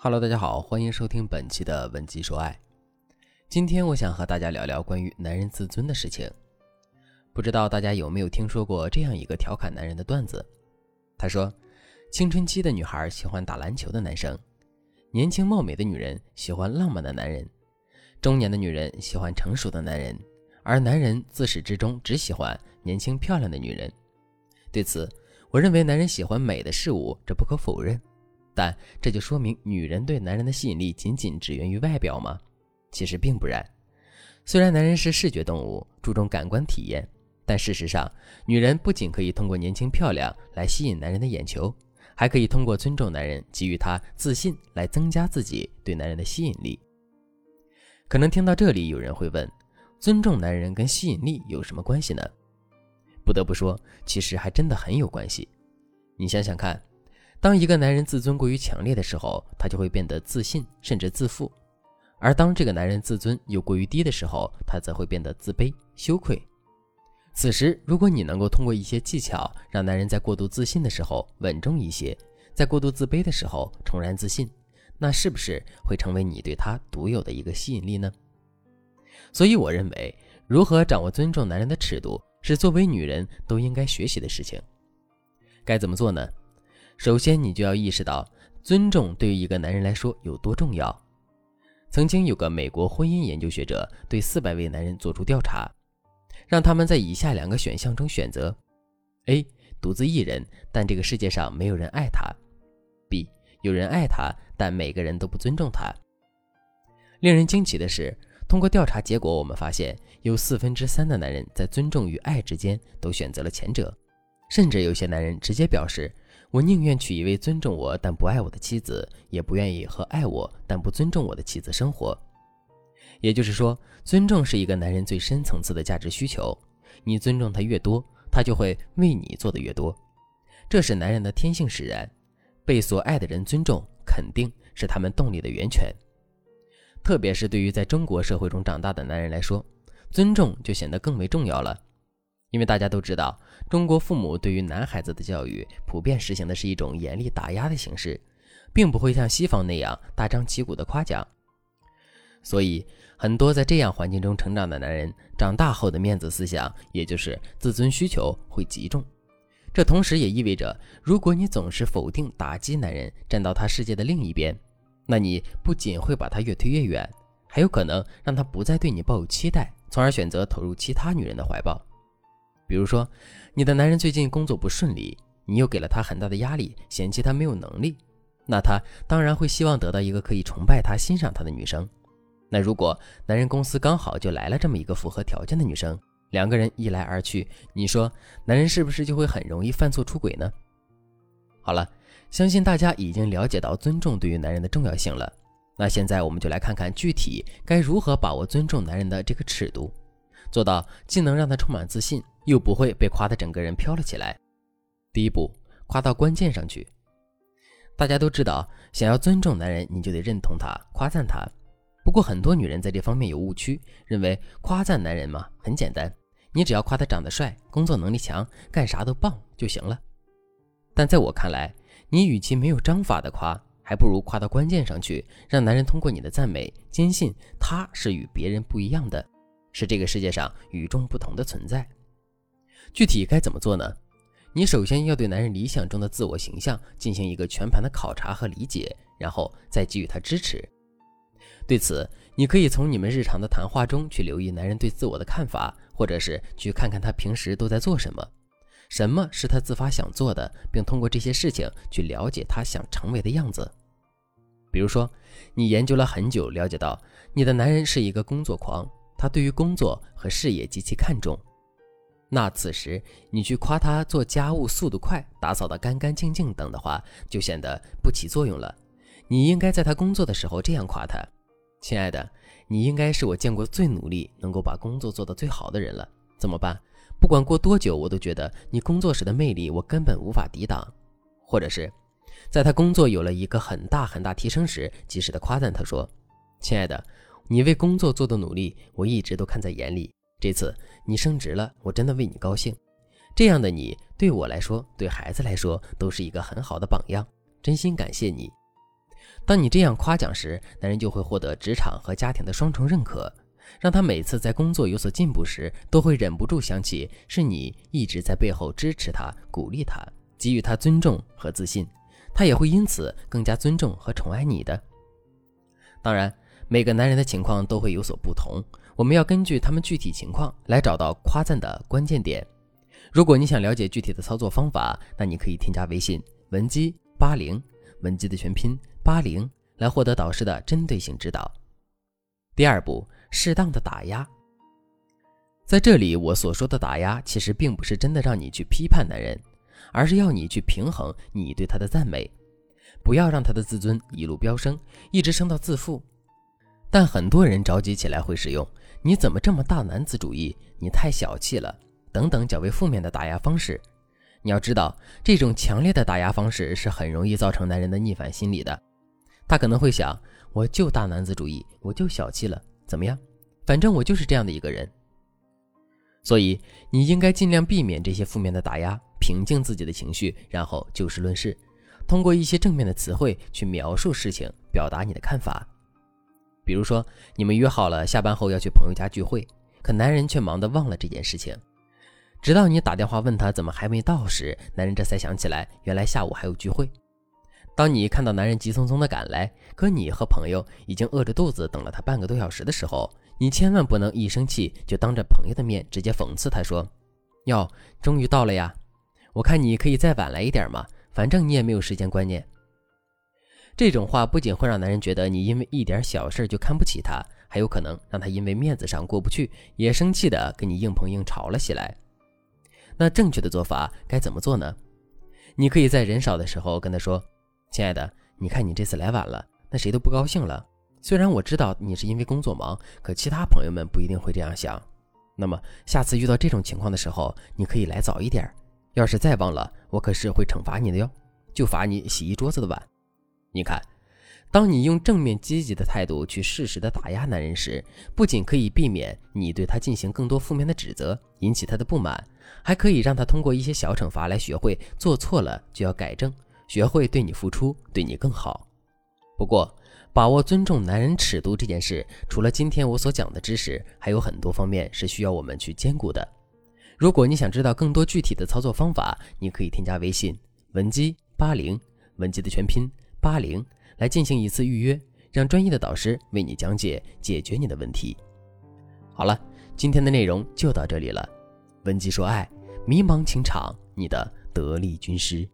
Hello，大家好，欢迎收听本期的文姬说爱。今天我想和大家聊聊关于男人自尊的事情。不知道大家有没有听说过这样一个调侃男人的段子？他说，青春期的女孩喜欢打篮球的男生，年轻貌美的女人喜欢浪漫的男人，中年的女人喜欢成熟的男人，而男人自始至终只喜欢年轻漂亮的女人。对此，我认为男人喜欢美的事物，这不可否认。但这就说明女人对男人的吸引力仅仅只源于外表吗？其实并不然。虽然男人是视觉动物，注重感官体验，但事实上，女人不仅可以通过年轻漂亮来吸引男人的眼球，还可以通过尊重男人、给予他自信来增加自己对男人的吸引力。可能听到这里，有人会问：尊重男人跟吸引力有什么关系呢？不得不说，其实还真的很有关系。你想想看。当一个男人自尊过于强烈的时候，他就会变得自信，甚至自负；而当这个男人自尊又过于低的时候，他则会变得自卑、羞愧。此时，如果你能够通过一些技巧，让男人在过度自信的时候稳重一些，在过度自卑的时候重燃自信，那是不是会成为你对他独有的一个吸引力呢？所以，我认为，如何掌握尊重男人的尺度，是作为女人都应该学习的事情。该怎么做呢？首先，你就要意识到尊重对于一个男人来说有多重要。曾经有个美国婚姻研究学者对四百位男人做出调查，让他们在以下两个选项中选择：A. 独自一人，但这个世界上没有人爱他；B. 有人爱他，但每个人都不尊重他。令人惊奇的是，通过调查结果，我们发现有四分之三的男人在尊重与爱之间都选择了前者，甚至有些男人直接表示。我宁愿娶一位尊重我但不爱我的妻子，也不愿意和爱我但不尊重我的妻子生活。也就是说，尊重是一个男人最深层次的价值需求。你尊重他越多，他就会为你做的越多。这是男人的天性使然。被所爱的人尊重，肯定是他们动力的源泉。特别是对于在中国社会中长大的男人来说，尊重就显得更为重要了。因为大家都知道，中国父母对于男孩子的教育普遍实行的是一种严厉打压的形式，并不会像西方那样大张旗鼓的夸奖。所以，很多在这样环境中成长的男人，长大后的面子思想，也就是自尊需求会极重。这同时也意味着，如果你总是否定、打击男人，站到他世界的另一边，那你不仅会把他越推越远，还有可能让他不再对你抱有期待，从而选择投入其他女人的怀抱。比如说，你的男人最近工作不顺利，你又给了他很大的压力，嫌弃他没有能力，那他当然会希望得到一个可以崇拜他、欣赏他的女生。那如果男人公司刚好就来了这么一个符合条件的女生，两个人一来二去，你说男人是不是就会很容易犯错出轨呢？好了，相信大家已经了解到尊重对于男人的重要性了。那现在我们就来看看具体该如何把握尊重男人的这个尺度，做到既能让他充满自信。又不会被夸得整个人飘了起来。第一步，夸到关键上去。大家都知道，想要尊重男人，你就得认同他，夸赞他。不过很多女人在这方面有误区，认为夸赞男人嘛很简单，你只要夸他长得帅、工作能力强、干啥都棒就行了。但在我看来，你与其没有章法的夸，还不如夸到关键上去，让男人通过你的赞美，坚信他是与别人不一样的，是这个世界上与众不同的存在。具体该怎么做呢？你首先要对男人理想中的自我形象进行一个全盘的考察和理解，然后再给予他支持。对此，你可以从你们日常的谈话中去留意男人对自我的看法，或者是去看看他平时都在做什么，什么是他自发想做的，并通过这些事情去了解他想成为的样子。比如说，你研究了很久，了解到你的男人是一个工作狂，他对于工作和事业极其看重。那此时你去夸他做家务速度快、打扫得干干净净等的话，就显得不起作用了。你应该在他工作的时候这样夸他：“亲爱的，你应该是我见过最努力、能够把工作做得最好的人了。怎么办？不管过多久，我都觉得你工作时的魅力我根本无法抵挡。”或者是在他工作有了一个很大很大提升时，及时的夸赞他说：“亲爱的，你为工作做的努力，我一直都看在眼里。”这次你升职了，我真的为你高兴。这样的你对我来说，对孩子来说，都是一个很好的榜样。真心感谢你。当你这样夸奖时，男人就会获得职场和家庭的双重认可，让他每次在工作有所进步时，都会忍不住想起是你一直在背后支持他、鼓励他，给予他尊重和自信，他也会因此更加尊重和宠爱你的。当然，每个男人的情况都会有所不同，我们要根据他们具体情况来找到夸赞的关键点。如果你想了解具体的操作方法，那你可以添加微信文姬八零，文姬的全拼八零，来获得导师的针对性指导。第二步，适当的打压。在这里，我所说的打压，其实并不是真的让你去批判男人，而是要你去平衡你对他的赞美，不要让他的自尊一路飙升，一直升到自负。但很多人着急起来会使用“你怎么这么大男子主义？你太小气了”。等等较为负面的打压方式，你要知道，这种强烈的打压方式是很容易造成男人的逆反心理的。他可能会想：我就大男子主义，我就小气了，怎么样？反正我就是这样的一个人。所以，你应该尽量避免这些负面的打压，平静自己的情绪，然后就事论事，通过一些正面的词汇去描述事情，表达你的看法。比如说，你们约好了下班后要去朋友家聚会，可男人却忙得忘了这件事情。直到你打电话问他怎么还没到时，男人这才想起来，原来下午还有聚会。当你看到男人急匆匆地赶来，可你和朋友已经饿着肚子等了他半个多小时的时候，你千万不能一生气就当着朋友的面直接讽刺他说：“哟，终于到了呀！我看你可以再晚来一点嘛，反正你也没有时间观念。”这种话不仅会让男人觉得你因为一点小事就看不起他，还有可能让他因为面子上过不去，也生气的跟你硬碰硬吵了起来。那正确的做法该怎么做呢？你可以在人少的时候跟他说：“亲爱的，你看你这次来晚了，那谁都不高兴了。虽然我知道你是因为工作忙，可其他朋友们不一定会这样想。那么下次遇到这种情况的时候，你可以来早一点。要是再忘了，我可是会惩罚你的哟，就罚你洗一桌子的碗。你看。”当你用正面积极的态度去适时的打压男人时，不仅可以避免你对他进行更多负面的指责，引起他的不满，还可以让他通过一些小惩罚来学会做错了就要改正，学会对你付出，对你更好。不过，把握尊重男人尺度这件事，除了今天我所讲的知识，还有很多方面是需要我们去兼顾的。如果你想知道更多具体的操作方法，你可以添加微信文姬八零，文姬的全拼八零。来进行一次预约，让专业的导师为你讲解解决你的问题。好了，今天的内容就到这里了。文姬说爱，迷茫情场，你的得力军师。